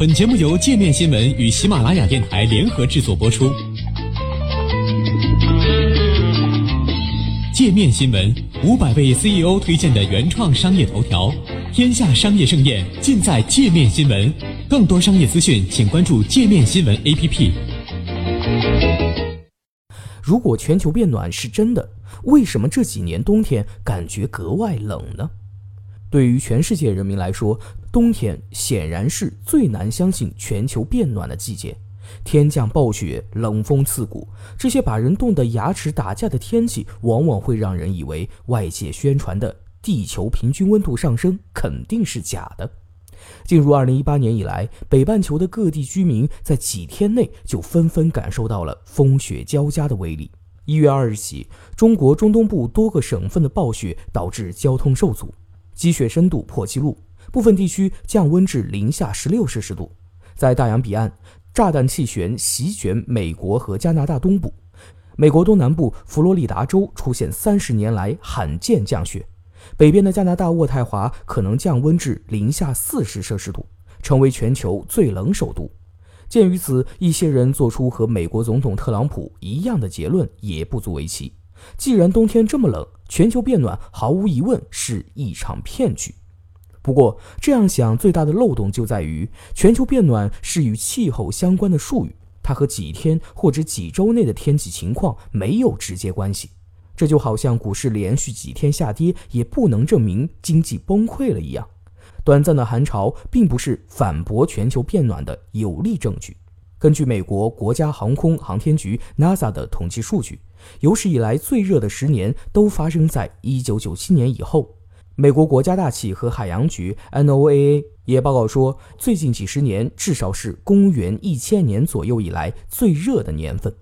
本节目由界面新闻与喜马拉雅电台联合制作播出。界面新闻五百位 CEO 推荐的原创商业头条，天下商业盛宴尽在界面新闻。更多商业资讯，请关注界面新闻 APP。如果全球变暖是真的，为什么这几年冬天感觉格外冷呢？对于全世界人民来说，冬天显然是最难相信全球变暖的季节。天降暴雪，冷风刺骨，这些把人冻得牙齿打架的天气，往往会让人以为外界宣传的地球平均温度上升肯定是假的。进入二零一八年以来，北半球的各地居民在几天内就纷纷感受到了风雪交加的威力。一月二日起，中国中东部多个省份的暴雪导致交通受阻，积雪深度破纪录，部分地区降温至零下十六摄氏度。在大洋彼岸。炸弹气旋席卷美国和加拿大东部，美国东南部佛罗里达州出现三十年来罕见降雪，北边的加拿大渥太华可能降温至零下四十摄氏度，成为全球最冷首都。鉴于此，一些人做出和美国总统特朗普一样的结论也不足为奇。既然冬天这么冷，全球变暖毫无疑问是一场骗局。不过，这样想最大的漏洞就在于，全球变暖是与气候相关的术语，它和几天或者几周内的天气情况没有直接关系。这就好像股市连续几天下跌，也不能证明经济崩溃了一样。短暂的寒潮并不是反驳全球变暖的有力证据。根据美国国家航空航天局 NASA 的统计数据，有史以来最热的十年都发生在1997年以后。美国国家大气和海洋局 （NOAA） 也报告说，最近几十年至少是公元一千年左右以来最热的年份。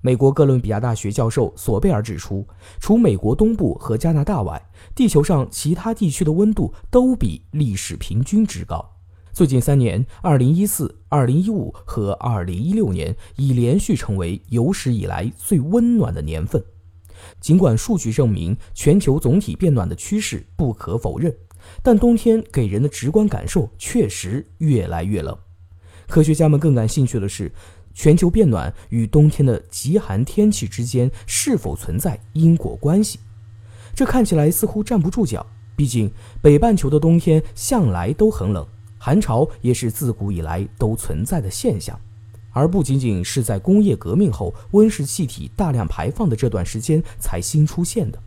美国哥伦比亚大学教授索贝尔指出，除美国东部和加拿大外，地球上其他地区的温度都比历史平均值高。最近三年 （2014、2015和2016年）已连续成为有史以来最温暖的年份。尽管数据证明全球总体变暖的趋势不可否认，但冬天给人的直观感受确实越来越冷。科学家们更感兴趣的是，全球变暖与冬天的极寒天气之间是否存在因果关系？这看起来似乎站不住脚。毕竟，北半球的冬天向来都很冷，寒潮也是自古以来都存在的现象。而不仅仅是在工业革命后温室气体大量排放的这段时间才新出现的。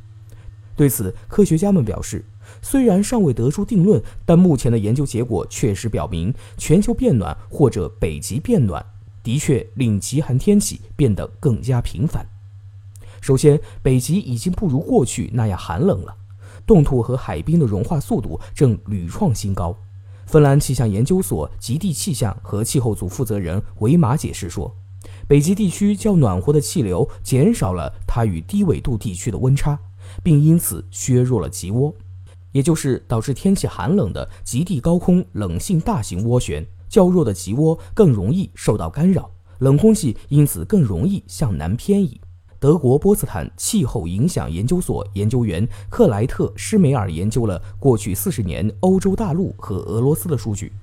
对此，科学家们表示，虽然尚未得出定论，但目前的研究结果确实表明，全球变暖或者北极变暖的确令极寒天气变得更加频繁。首先，北极已经不如过去那样寒冷了，冻土和海冰的融化速度正屡创新高。芬兰气象研究所极地气象和气候组负责人维马解释说，北极地区较暖和的气流减少了它与低纬度地区的温差，并因此削弱了极涡，也就是导致天气寒冷的极地高空冷性大型涡旋。较弱的极涡更容易受到干扰，冷空气因此更容易向南偏移。德国波茨坦气候影响研究所研究员克莱特施梅尔研究了过去四十年欧洲大陆和俄罗斯的数据，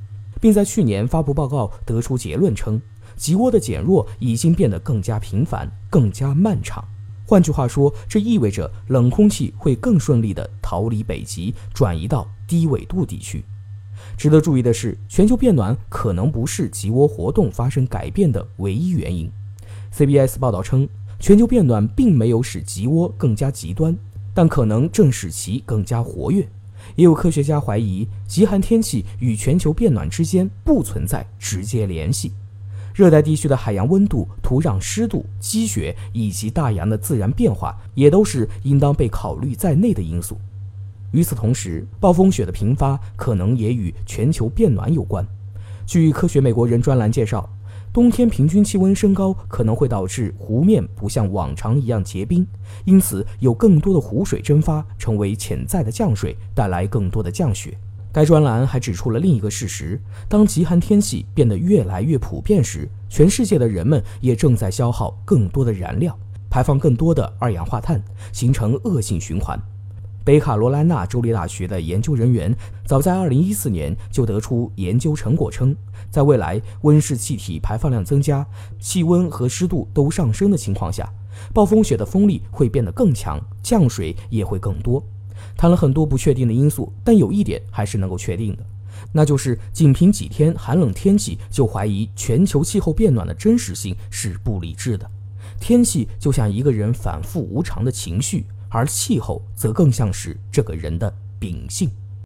并在去年发布报告，得出结论称，极涡的减弱已经变得更加频繁、更加漫长。换句话说，这意味着冷空气会更顺利地逃离北极，转移到低纬度地区。值得注意的是，全球变暖可能不是极涡活动发生改变的唯一原因。CBS 报道称。全球变暖并没有使极涡更加极端，但可能正使其更加活跃。也有科学家怀疑，极寒天气与全球变暖之间不存在直接联系。热带地区的海洋温度、土壤湿度、积雪以及大洋的自然变化，也都是应当被考虑在内的因素。与此同时，暴风雪的频发可能也与全球变暖有关。据《科学美国人》专栏介绍。冬天平均气温升高可能会导致湖面不像往常一样结冰，因此有更多的湖水蒸发，成为潜在的降水，带来更多的降雪。该专栏还指出了另一个事实：当极寒天气变得越来越普遍时，全世界的人们也正在消耗更多的燃料，排放更多的二氧化碳，形成恶性循环。北卡罗来纳州立大学的研究人员早在2014年就得出研究成果称，在未来温室气体排放量增加、气温和湿度都上升的情况下，暴风雪的风力会变得更强，降水也会更多。谈了很多不确定的因素，但有一点还是能够确定的，那就是仅凭几天寒冷天气就怀疑全球气候变暖的真实性是不理智的。天气就像一个人反复无常的情绪。而气候则更像是这个人的秉性。